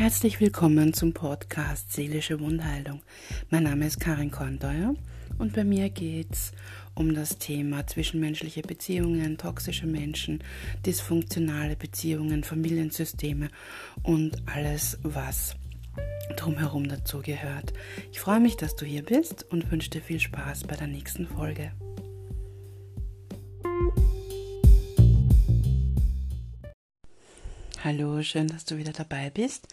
Herzlich willkommen zum Podcast Seelische Wundheilung. Mein Name ist Karin Korndeuer und bei mir geht es um das Thema zwischenmenschliche Beziehungen, toxische Menschen, dysfunktionale Beziehungen, Familiensysteme und alles, was drumherum dazu gehört. Ich freue mich, dass du hier bist und wünsche dir viel Spaß bei der nächsten Folge. Hallo, schön, dass du wieder dabei bist.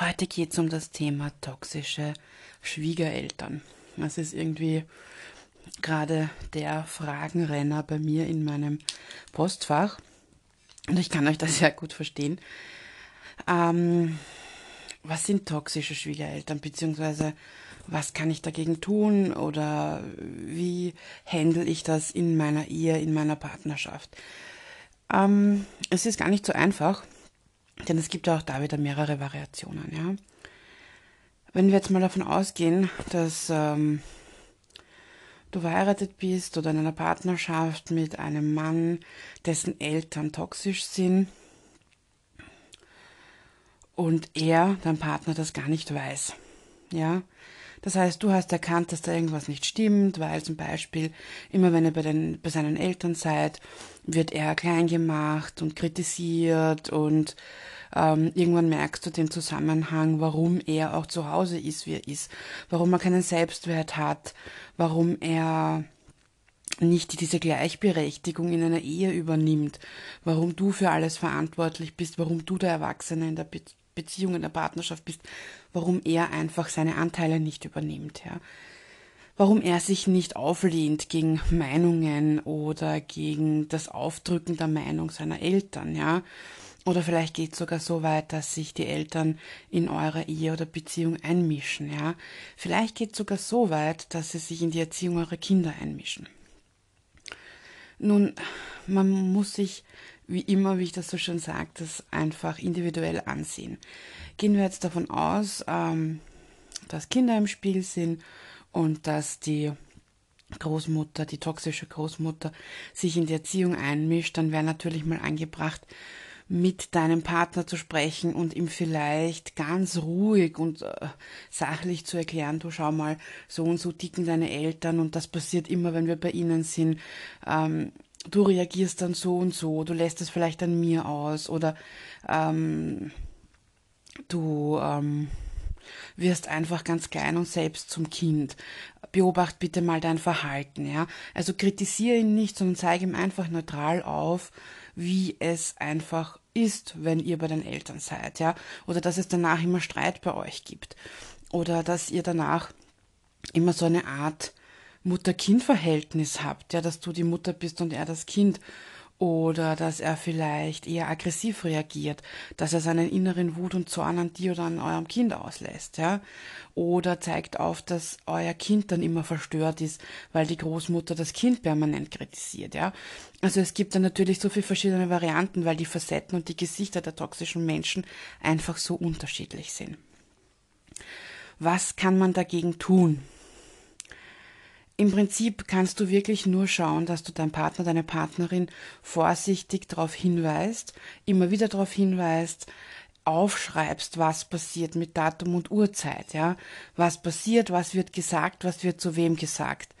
Heute geht es um das Thema toxische Schwiegereltern. Das ist irgendwie gerade der Fragenrenner bei mir in meinem Postfach. Und ich kann euch das sehr gut verstehen. Ähm, was sind toxische Schwiegereltern, beziehungsweise was kann ich dagegen tun oder wie handle ich das in meiner Ehe, in meiner Partnerschaft? Ähm, es ist gar nicht so einfach denn es gibt ja auch da wieder mehrere Variationen, ja. Wenn wir jetzt mal davon ausgehen, dass ähm, du verheiratet bist oder in einer Partnerschaft mit einem Mann, dessen Eltern toxisch sind und er, dein Partner, das gar nicht weiß, ja, das heißt, du hast erkannt, dass da irgendwas nicht stimmt, weil zum Beispiel immer wenn ihr bei, den, bei seinen Eltern seid, wird er klein gemacht und kritisiert und ähm, irgendwann merkst du den Zusammenhang, warum er auch zu Hause ist, wie er ist, warum er keinen Selbstwert hat, warum er nicht diese Gleichberechtigung in einer Ehe übernimmt, warum du für alles verantwortlich bist, warum du der Erwachsene in der Be Beziehung, in der Partnerschaft bist, warum er einfach seine Anteile nicht übernimmt, ja. Warum er sich nicht auflehnt gegen Meinungen oder gegen das Aufdrücken der Meinung seiner Eltern, ja. Oder vielleicht geht es sogar so weit, dass sich die Eltern in eure Ehe oder Beziehung einmischen, ja. Vielleicht geht es sogar so weit, dass sie sich in die Erziehung eurer Kinder einmischen. Nun, man muss sich wie immer, wie ich das so schön sage, das einfach individuell ansehen. Gehen wir jetzt davon aus, ähm, dass Kinder im Spiel sind und dass die Großmutter, die toxische Großmutter, sich in die Erziehung einmischt, dann wäre natürlich mal angebracht, mit deinem Partner zu sprechen und ihm vielleicht ganz ruhig und äh, sachlich zu erklären, du schau mal, so und so ticken deine Eltern und das passiert immer, wenn wir bei ihnen sind. Ähm, du reagierst dann so und so, du lässt es vielleicht an mir aus oder ähm, du ähm, wirst einfach ganz klein und selbst zum Kind. Beobacht bitte mal dein Verhalten, ja. Also kritisiere ihn nicht, sondern zeige ihm einfach neutral auf, wie es einfach ist, wenn ihr bei den Eltern seid, ja. Oder dass es danach immer Streit bei euch gibt. Oder dass ihr danach immer so eine Art Mutter-Kind-Verhältnis habt, ja, dass du die Mutter bist und er das Kind oder dass er vielleicht eher aggressiv reagiert, dass er seinen inneren Wut und Zorn an dir oder an eurem Kind auslässt, ja, oder zeigt auf, dass euer Kind dann immer verstört ist, weil die Großmutter das Kind permanent kritisiert, ja. Also es gibt dann natürlich so viele verschiedene Varianten, weil die Facetten und die Gesichter der toxischen Menschen einfach so unterschiedlich sind. Was kann man dagegen tun? Im Prinzip kannst du wirklich nur schauen, dass du deinen Partner, deine Partnerin vorsichtig darauf hinweist, immer wieder darauf hinweist, aufschreibst, was passiert mit Datum und Uhrzeit, ja? Was passiert, was wird gesagt, was wird zu wem gesagt?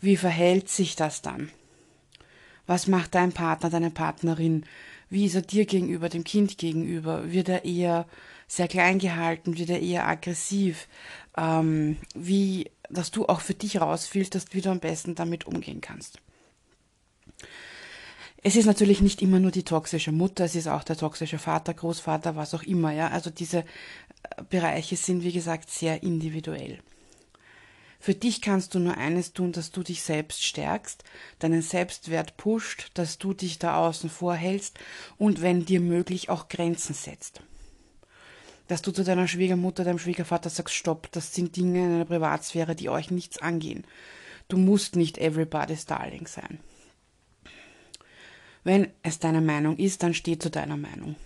Wie verhält sich das dann? Was macht dein Partner, deine Partnerin? Wie ist er dir gegenüber, dem Kind gegenüber? Wird er eher sehr klein gehalten? Wird er eher aggressiv? Ähm, wie dass du auch für dich rausfilterst, wie du am besten damit umgehen kannst. Es ist natürlich nicht immer nur die toxische Mutter, es ist auch der toxische Vater, Großvater, was auch immer, ja. Also diese äh, Bereiche sind, wie gesagt, sehr individuell. Für dich kannst du nur eines tun, dass du dich selbst stärkst, deinen Selbstwert pusht, dass du dich da außen vorhältst und wenn dir möglich auch Grenzen setzt dass du zu deiner Schwiegermutter, deinem Schwiegervater sagst, stopp, das sind Dinge in einer Privatsphäre, die euch nichts angehen. Du musst nicht everybody's darling sein. Wenn es deine Meinung ist, dann steh zu deiner Meinung.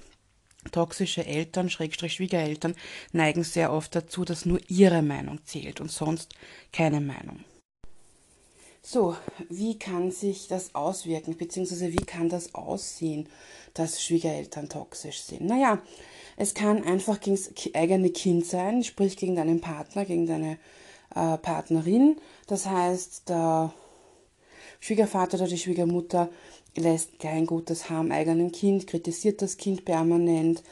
Toxische Eltern, Schrägstrich Schwiegereltern, neigen sehr oft dazu, dass nur ihre Meinung zählt und sonst keine Meinung. So, wie kann sich das auswirken, beziehungsweise wie kann das aussehen, dass Schwiegereltern toxisch sind? Naja, es kann einfach gegen das eigene Kind sein, sprich gegen deinen Partner, gegen deine äh, Partnerin. Das heißt, der Schwiegervater oder die Schwiegermutter lässt kein Gutes haben eigenen Kind, kritisiert das Kind permanent,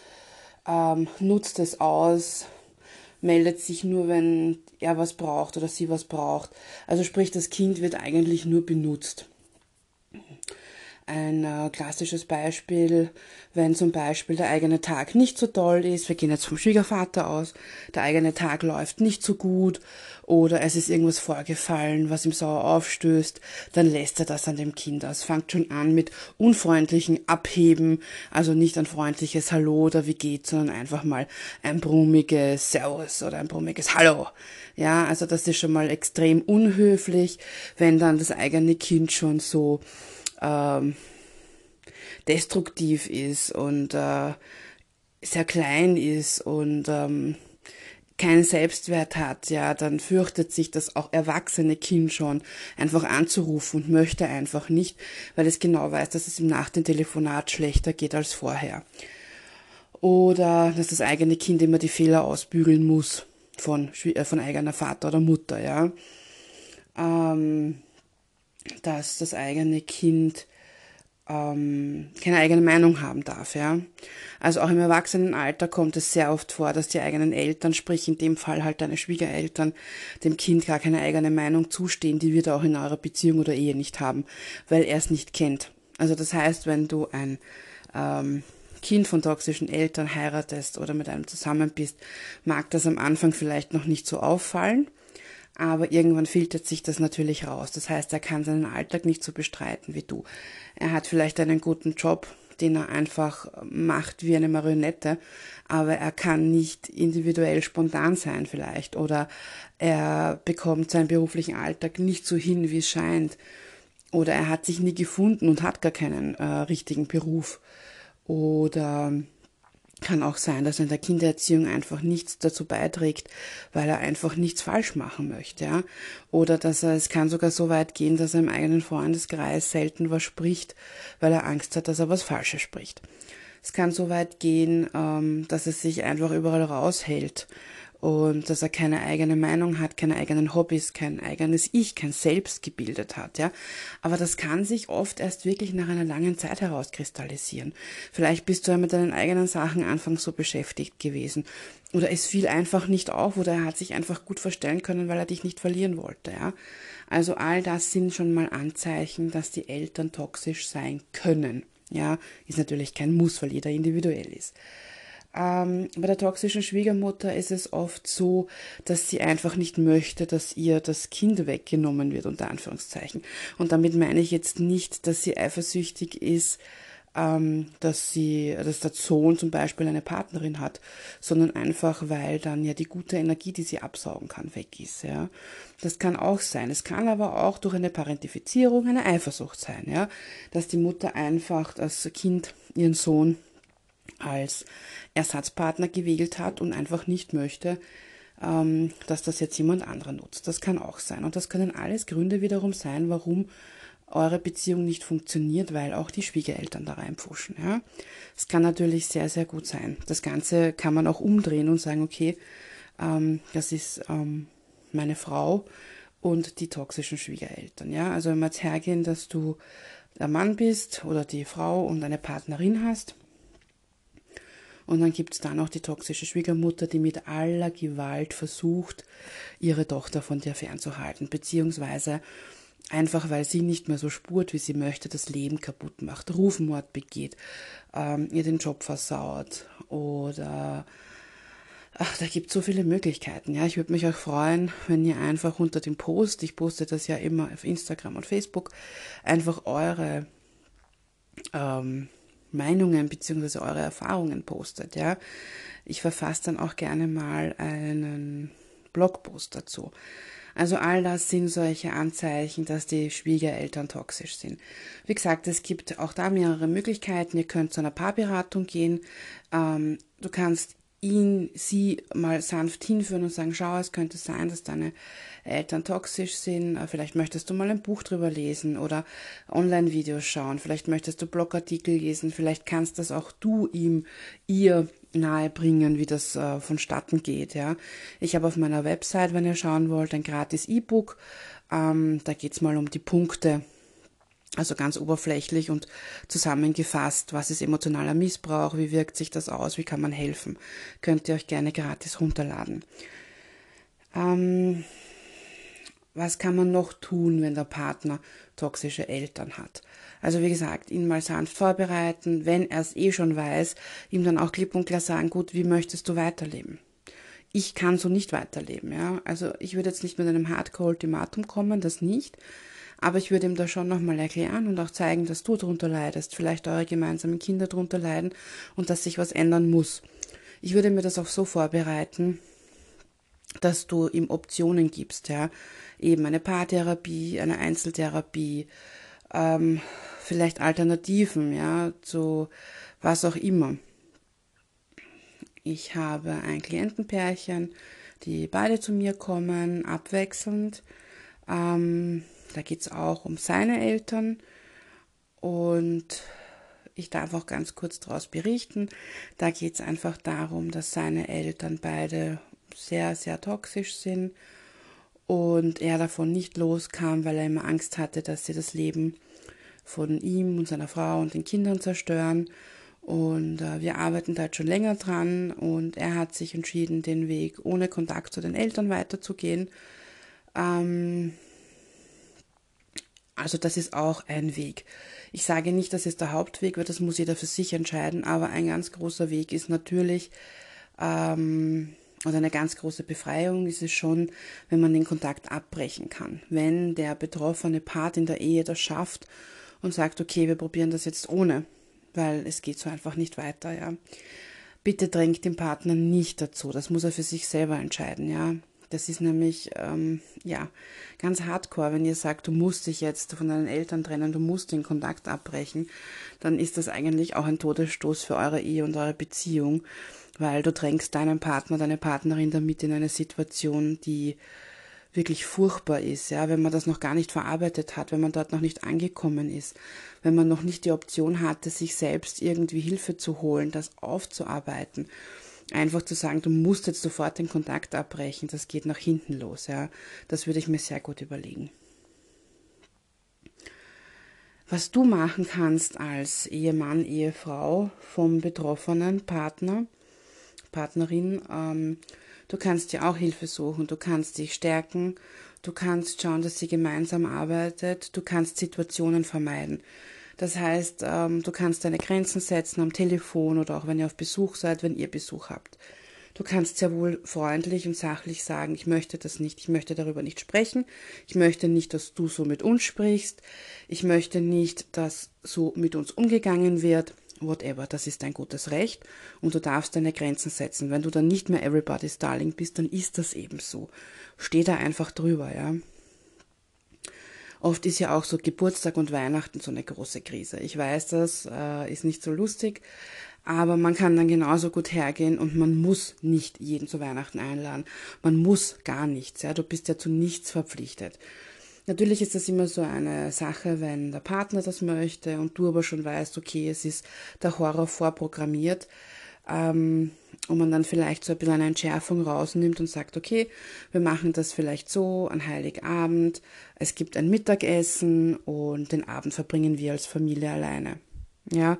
ähm, nutzt es aus, meldet sich nur, wenn er was braucht oder sie was braucht. Also sprich, das Kind wird eigentlich nur benutzt. Ein äh, klassisches Beispiel, wenn zum Beispiel der eigene Tag nicht so toll ist, wir gehen jetzt vom Schwiegervater aus, der eigene Tag läuft nicht so gut oder es ist irgendwas vorgefallen, was ihm sauer aufstößt, dann lässt er das an dem Kind aus. Fangt schon an mit unfreundlichen Abheben, also nicht ein freundliches Hallo oder wie geht's, sondern einfach mal ein brummiges Servus oder ein brummiges Hallo. Ja, also das ist schon mal extrem unhöflich, wenn dann das eigene Kind schon so ähm, destruktiv ist und äh, sehr klein ist und ähm, keinen Selbstwert hat, ja, dann fürchtet sich das auch erwachsene Kind schon einfach anzurufen und möchte einfach nicht, weil es genau weiß, dass es ihm nach dem Telefonat schlechter geht als vorher. Oder dass das eigene Kind immer die Fehler ausbügeln muss von, äh, von eigener Vater oder Mutter, ja. Ähm, dass das eigene Kind ähm, keine eigene Meinung haben darf, ja. Also auch im Erwachsenenalter kommt es sehr oft vor, dass die eigenen Eltern, sprich in dem Fall halt deine Schwiegereltern, dem Kind gar keine eigene Meinung zustehen, die wird er auch in eurer Beziehung oder Ehe nicht haben, weil er es nicht kennt. Also das heißt, wenn du ein ähm, Kind von toxischen Eltern heiratest oder mit einem zusammen bist, mag das am Anfang vielleicht noch nicht so auffallen aber irgendwann filtert sich das natürlich raus. Das heißt, er kann seinen Alltag nicht so bestreiten wie du. Er hat vielleicht einen guten Job, den er einfach macht wie eine Marionette, aber er kann nicht individuell spontan sein vielleicht oder er bekommt seinen beruflichen Alltag nicht so hin, wie es scheint oder er hat sich nie gefunden und hat gar keinen äh, richtigen Beruf oder kann auch sein, dass er in der Kindererziehung einfach nichts dazu beiträgt, weil er einfach nichts falsch machen möchte, ja. Oder dass er, es kann sogar so weit gehen, dass er im eigenen Freundeskreis selten was spricht, weil er Angst hat, dass er was Falsches spricht. Es kann so weit gehen, ähm, dass er sich einfach überall raushält und dass er keine eigene Meinung hat, keine eigenen Hobbys, kein eigenes Ich, kein Selbst gebildet hat, ja. Aber das kann sich oft erst wirklich nach einer langen Zeit herauskristallisieren. Vielleicht bist du ja mit deinen eigenen Sachen anfangs so beschäftigt gewesen. Oder es fiel einfach nicht auf oder er hat sich einfach gut verstellen können, weil er dich nicht verlieren wollte, ja. Also all das sind schon mal Anzeichen, dass die Eltern toxisch sein können. Ja, ist natürlich kein Muss, weil jeder individuell ist. Ähm, bei der toxischen Schwiegermutter ist es oft so, dass sie einfach nicht möchte, dass ihr das Kind weggenommen wird, unter Anführungszeichen. Und damit meine ich jetzt nicht, dass sie eifersüchtig ist, ähm, dass sie, dass der Sohn zum Beispiel eine Partnerin hat, sondern einfach, weil dann ja die gute Energie, die sie absaugen kann, weg ist, ja. Das kann auch sein. Es kann aber auch durch eine Parentifizierung eine Eifersucht sein, ja. Dass die Mutter einfach das Kind, ihren Sohn als Ersatzpartner gewählt hat und einfach nicht möchte, ähm, dass das jetzt jemand anderer nutzt. Das kann auch sein. Und das können alles Gründe wiederum sein, warum eure Beziehung nicht funktioniert, weil auch die Schwiegereltern da reinpfuschen. Ja? Es kann natürlich sehr, sehr gut sein. Das Ganze kann man auch umdrehen und sagen, okay, ähm, das ist ähm, meine Frau und die toxischen Schwiegereltern. Ja? Also wenn wir jetzt hergehen, dass du der Mann bist oder die Frau und eine Partnerin hast, und dann gibt es da noch die toxische Schwiegermutter, die mit aller Gewalt versucht, ihre Tochter von dir fernzuhalten, beziehungsweise einfach weil sie nicht mehr so spurt, wie sie möchte, das Leben kaputt macht, Rufmord begeht, ähm, ihr den Job versaut oder ach, da gibt es so viele Möglichkeiten. Ja, ich würde mich auch freuen, wenn ihr einfach unter dem Post, ich poste das ja immer auf Instagram und Facebook, einfach eure ähm, Meinungen bzw. eure Erfahrungen postet. Ja, ich verfasse dann auch gerne mal einen Blogpost dazu. Also all das sind solche Anzeichen, dass die Schwiegereltern toxisch sind. Wie gesagt, es gibt auch da mehrere Möglichkeiten. Ihr könnt zu einer Paarberatung gehen. Ähm, du kannst ihn, sie mal sanft hinführen und sagen, schau, es könnte sein, dass deine Eltern toxisch sind, äh, vielleicht möchtest du mal ein Buch drüber lesen oder Online-Videos schauen, vielleicht möchtest du Blogartikel lesen, vielleicht kannst das auch du ihm, ihr nahebringen, wie das äh, vonstatten geht. Ja, ich habe auf meiner Website, wenn ihr schauen wollt, ein gratis E-Book. Ähm, da geht's mal um die Punkte, also ganz oberflächlich und zusammengefasst, was ist emotionaler Missbrauch, wie wirkt sich das aus, wie kann man helfen. Könnt ihr euch gerne gratis runterladen. Ähm, was kann man noch tun, wenn der Partner toxische Eltern hat? Also wie gesagt, ihn mal sanft vorbereiten, wenn er es eh schon weiß, ihm dann auch klipp und klar sagen, gut, wie möchtest du weiterleben? Ich kann so nicht weiterleben, ja. Also ich würde jetzt nicht mit einem Hardcore-Ultimatum kommen, das nicht. Aber ich würde ihm da schon nochmal erklären und auch zeigen, dass du darunter leidest, vielleicht eure gemeinsamen Kinder darunter leiden und dass sich was ändern muss. Ich würde mir das auch so vorbereiten, dass du ihm Optionen gibst, ja. Eben eine Paartherapie, eine Einzeltherapie, ähm, vielleicht Alternativen, ja, zu was auch immer. Ich habe ein Klientenpärchen, die beide zu mir kommen, abwechselnd. Ähm, da geht es auch um seine Eltern und ich darf auch ganz kurz daraus berichten. Da geht es einfach darum, dass seine Eltern beide sehr, sehr toxisch sind und er davon nicht loskam, weil er immer Angst hatte, dass sie das Leben von ihm und seiner Frau und den Kindern zerstören. Und äh, wir arbeiten da jetzt schon länger dran und er hat sich entschieden, den Weg ohne Kontakt zu den Eltern weiterzugehen. Ähm, also das ist auch ein Weg. Ich sage nicht, das ist der Hauptweg, weil das muss jeder für sich entscheiden, aber ein ganz großer Weg ist natürlich, ähm, oder eine ganz große Befreiung ist es schon, wenn man den Kontakt abbrechen kann. Wenn der betroffene Part in der Ehe das schafft und sagt, okay, wir probieren das jetzt ohne, weil es geht so einfach nicht weiter, ja. Bitte drängt den Partner nicht dazu. Das muss er für sich selber entscheiden, ja. Das ist nämlich, ähm, ja, ganz hardcore, wenn ihr sagt, du musst dich jetzt von deinen Eltern trennen, du musst den Kontakt abbrechen, dann ist das eigentlich auch ein Todesstoß für eure Ehe und eure Beziehung weil du drängst deinen Partner, deine Partnerin damit in eine Situation, die wirklich furchtbar ist, ja, wenn man das noch gar nicht verarbeitet hat, wenn man dort noch nicht angekommen ist, wenn man noch nicht die Option hatte, sich selbst irgendwie Hilfe zu holen, das aufzuarbeiten. Einfach zu sagen, du musst jetzt sofort den Kontakt abbrechen, das geht nach hinten los, ja. Das würde ich mir sehr gut überlegen. Was du machen kannst als Ehemann, Ehefrau vom betroffenen Partner, Partnerin. Ähm, du kannst dir auch Hilfe suchen, du kannst dich stärken, du kannst schauen, dass sie gemeinsam arbeitet, du kannst Situationen vermeiden. Das heißt, ähm, du kannst deine Grenzen setzen am Telefon oder auch wenn ihr auf Besuch seid, wenn ihr Besuch habt. Du kannst sehr wohl freundlich und sachlich sagen, ich möchte das nicht, ich möchte darüber nicht sprechen, ich möchte nicht, dass du so mit uns sprichst, ich möchte nicht, dass so mit uns umgegangen wird whatever, das ist dein gutes Recht und du darfst deine Grenzen setzen. Wenn du dann nicht mehr everybody's darling bist, dann ist das eben so. Steh da einfach drüber, ja. Oft ist ja auch so Geburtstag und Weihnachten so eine große Krise. Ich weiß, das äh, ist nicht so lustig, aber man kann dann genauso gut hergehen und man muss nicht jeden zu Weihnachten einladen. Man muss gar nichts, ja. Du bist ja zu nichts verpflichtet. Natürlich ist das immer so eine Sache, wenn der Partner das möchte und du aber schon weißt, okay, es ist der Horror vorprogrammiert ähm, und man dann vielleicht so ein bisschen eine Entschärfung rausnimmt und sagt, okay, wir machen das vielleicht so an Heiligabend, es gibt ein Mittagessen und den Abend verbringen wir als Familie alleine. Ja,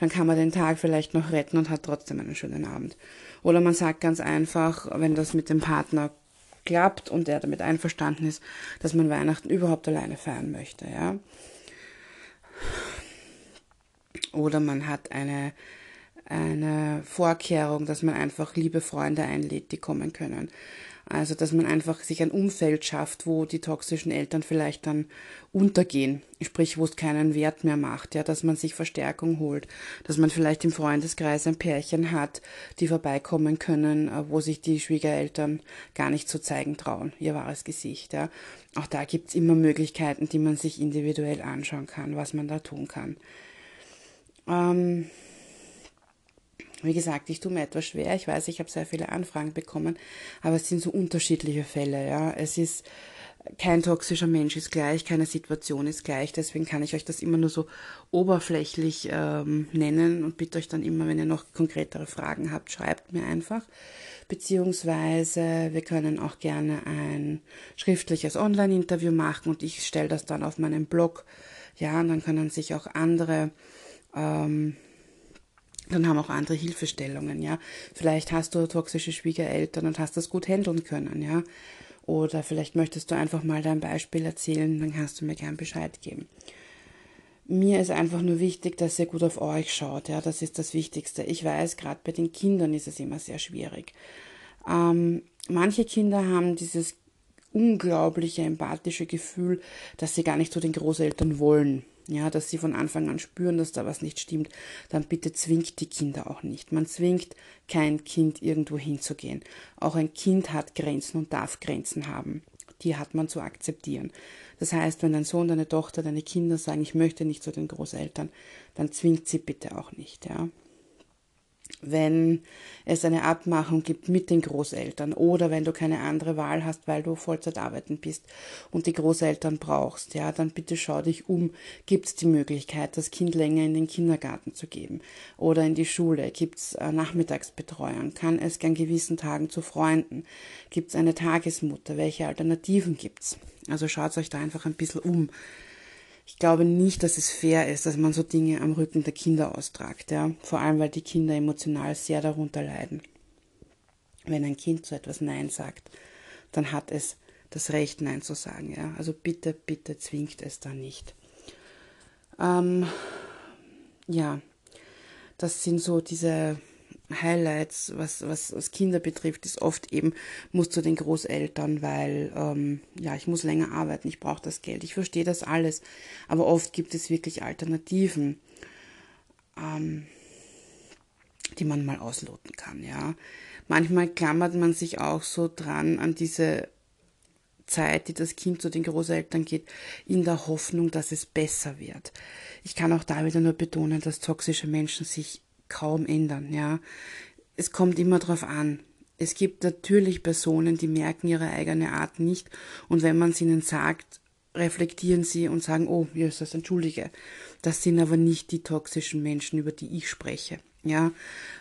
dann kann man den Tag vielleicht noch retten und hat trotzdem einen schönen Abend. Oder man sagt ganz einfach, wenn das mit dem Partner klappt und er damit einverstanden ist, dass man Weihnachten überhaupt alleine feiern möchte, ja. Oder man hat eine, eine Vorkehrung, dass man einfach liebe Freunde einlädt, die kommen können. Also, dass man einfach sich ein Umfeld schafft, wo die toxischen Eltern vielleicht dann untergehen, sprich, wo es keinen Wert mehr macht, ja, dass man sich Verstärkung holt, dass man vielleicht im Freundeskreis ein Pärchen hat, die vorbeikommen können, äh, wo sich die Schwiegereltern gar nicht zu zeigen trauen, ihr wahres Gesicht, ja. Auch da gibt's immer Möglichkeiten, die man sich individuell anschauen kann, was man da tun kann. Ähm, Wie gesagt, ich tue mir etwas schwer. Ich weiß, ich habe sehr viele Anfragen bekommen, aber es sind so unterschiedliche Fälle. Ja, es ist kein toxischer Mensch ist gleich, keine Situation ist gleich. Deswegen kann ich euch das immer nur so oberflächlich ähm, nennen und bitte euch dann immer, wenn ihr noch konkretere Fragen habt, schreibt mir einfach. Beziehungsweise wir können auch gerne ein schriftliches Online-Interview machen und ich stelle das dann auf meinem Blog. Ja, und dann können sich auch andere ähm, dann haben auch andere Hilfestellungen, ja. Vielleicht hast du toxische Schwiegereltern und hast das gut handeln können, ja. Oder vielleicht möchtest du einfach mal dein Beispiel erzählen, dann kannst du mir gern Bescheid geben. Mir ist einfach nur wichtig, dass ihr gut auf euch schaut. Ja, das ist das Wichtigste. Ich weiß, gerade bei den Kindern ist es immer sehr schwierig. Ähm, manche Kinder haben dieses unglaubliche empathische Gefühl, dass sie gar nicht zu den Großeltern wollen ja, dass sie von Anfang an spüren, dass da was nicht stimmt, dann bitte zwingt die Kinder auch nicht. Man zwingt kein Kind irgendwo hinzugehen. Auch ein Kind hat Grenzen und darf Grenzen haben. Die hat man zu akzeptieren. Das heißt, wenn dein Sohn, deine Tochter, deine Kinder sagen, ich möchte nicht zu den Großeltern, dann zwingt sie bitte auch nicht, ja wenn es eine Abmachung gibt mit den Großeltern oder wenn du keine andere Wahl hast, weil du Vollzeit arbeiten bist und die Großeltern brauchst, ja, dann bitte schau dich um. Gibt es die Möglichkeit, das Kind länger in den Kindergarten zu geben oder in die Schule? Gibt es äh, Nachmittagsbetreuung? Kann es an gewissen Tagen zu Freunden? Gibt es eine Tagesmutter? Welche Alternativen gibt es? Also schaut euch da einfach ein bisschen um ich glaube nicht, dass es fair ist, dass man so Dinge am Rücken der Kinder austragt, ja. Vor allem, weil die Kinder emotional sehr darunter leiden. Wenn ein Kind zu etwas Nein sagt, dann hat es das Recht, Nein zu sagen, ja. Also bitte, bitte zwingt es da nicht. Ähm, ja, das sind so diese Highlights, was, was, was Kinder betrifft, ist oft eben, muss zu den Großeltern, weil ähm, ja, ich muss länger arbeiten, ich brauche das Geld. Ich verstehe das alles, aber oft gibt es wirklich Alternativen, ähm, die man mal ausloten kann, ja. Manchmal klammert man sich auch so dran an diese Zeit, die das Kind zu den Großeltern geht, in der Hoffnung, dass es besser wird. Ich kann auch da wieder nur betonen, dass toxische Menschen sich kaum ändern, ja. Es kommt immer darauf an. Es gibt natürlich Personen, die merken ihre eigene Art nicht und wenn man es ihnen sagt, reflektieren sie und sagen, oh, das, entschuldige. Das sind aber nicht die toxischen Menschen, über die ich spreche. Ja,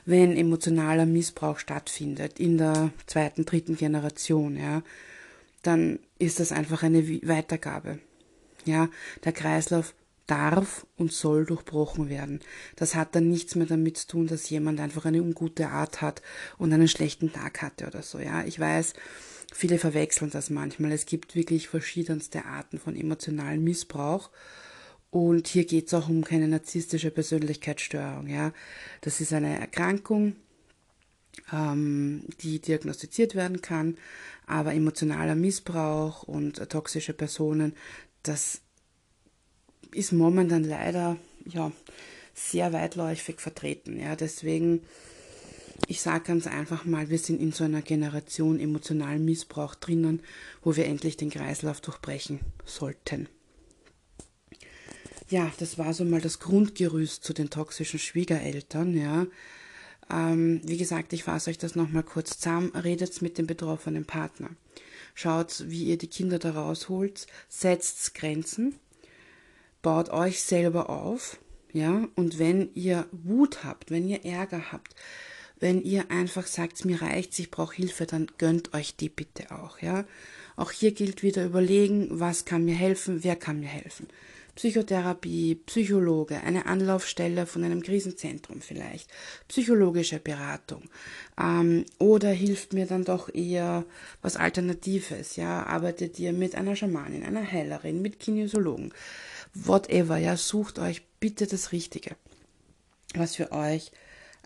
wenn emotionaler Missbrauch stattfindet in der zweiten, dritten Generation, ja, dann ist das einfach eine Weitergabe. Ja, der Kreislauf darf und soll durchbrochen werden. Das hat dann nichts mehr damit zu tun, dass jemand einfach eine ungute Art hat und einen schlechten Tag hatte oder so. Ja, ich weiß, viele verwechseln das manchmal. Es gibt wirklich verschiedenste Arten von emotionalen Missbrauch. Und hier geht es auch um keine narzisstische Persönlichkeitsstörung. Ja, das ist eine Erkrankung, ähm, die diagnostiziert werden kann. Aber emotionaler Missbrauch und toxische Personen, das ist momentan leider ja sehr weitläufig vertreten. Ja, deswegen ich sage ganz einfach mal, wir sind in so einer Generation emotionalen Missbrauch drinnen, wo wir endlich den Kreislauf durchbrechen sollten. Ja, das war so mal das Grundgerüst zu den toxischen Schwiegereltern, ja. Ähm, wie gesagt, ich fasse euch das nochmal kurz zusammen. Redet mit dem betroffenen Partner. Schaut, wie ihr die Kinder da rausholt. Setzt Grenzen baut euch selber auf, ja, und wenn ihr Wut habt, wenn ihr Ärger habt, wenn ihr einfach sagt, mir reicht's, ich brauche Hilfe, dann gönnt euch die bitte auch, ja. Auch hier gilt wieder überlegen, was kann mir helfen, wer kann mir helfen. Psychotherapie, Psychologe, eine Anlaufstelle von einem Krisenzentrum vielleicht, psychologische Beratung. Ähm, oder hilft mir dann doch eher was Alternatives, ja, arbeitet ihr mit einer Schamanin, einer Heilerin, mit Kinesiologen whatever, ja, sucht euch bitte das Richtige, was für euch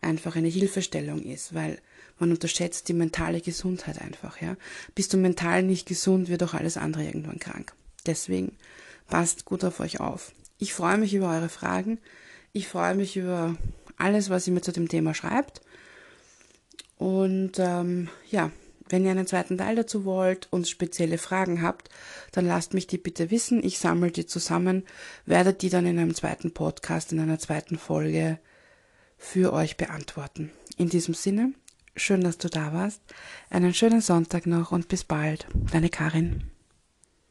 einfach eine Hilfestellung ist, weil man unterschätzt die mentale Gesundheit einfach, ja. Bist du mental nicht gesund, wird auch alles andere irgendwann krank. Deswegen passt gut auf euch auf. Ich freue mich über eure Fragen. Ich freue mich über alles, was ihr mir zu dem Thema schreibt. Und ähm, ja, wenn ihr einen zweiten Teil dazu wollt und spezielle Fragen habt, dann lasst mich die bitte wissen. Ich sammle die zusammen, werde die dann in einem zweiten Podcast, in einer zweiten Folge für euch beantworten. In diesem Sinne, schön, dass du da warst. Einen schönen Sonntag noch und bis bald. Deine Karin.